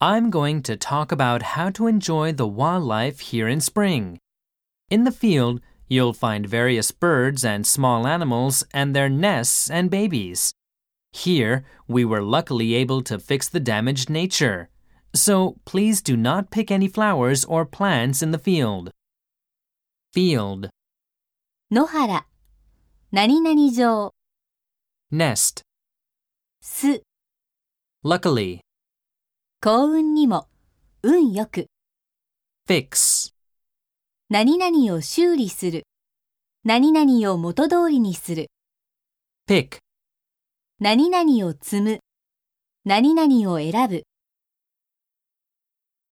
I'm going to talk about how to enjoy the wildlife here in spring. In the field, you'll find various birds and small animals and their nests and babies. Here, we were luckily able to fix the damaged nature. So please do not pick any flowers or plants in the field. Field, 野原、何々城、 nest, 巣、 luckily, 幸運にも、運よく、fix, 何々を修理する、何々を元通りにする、pick, 何々を積む、何々を選ぶ。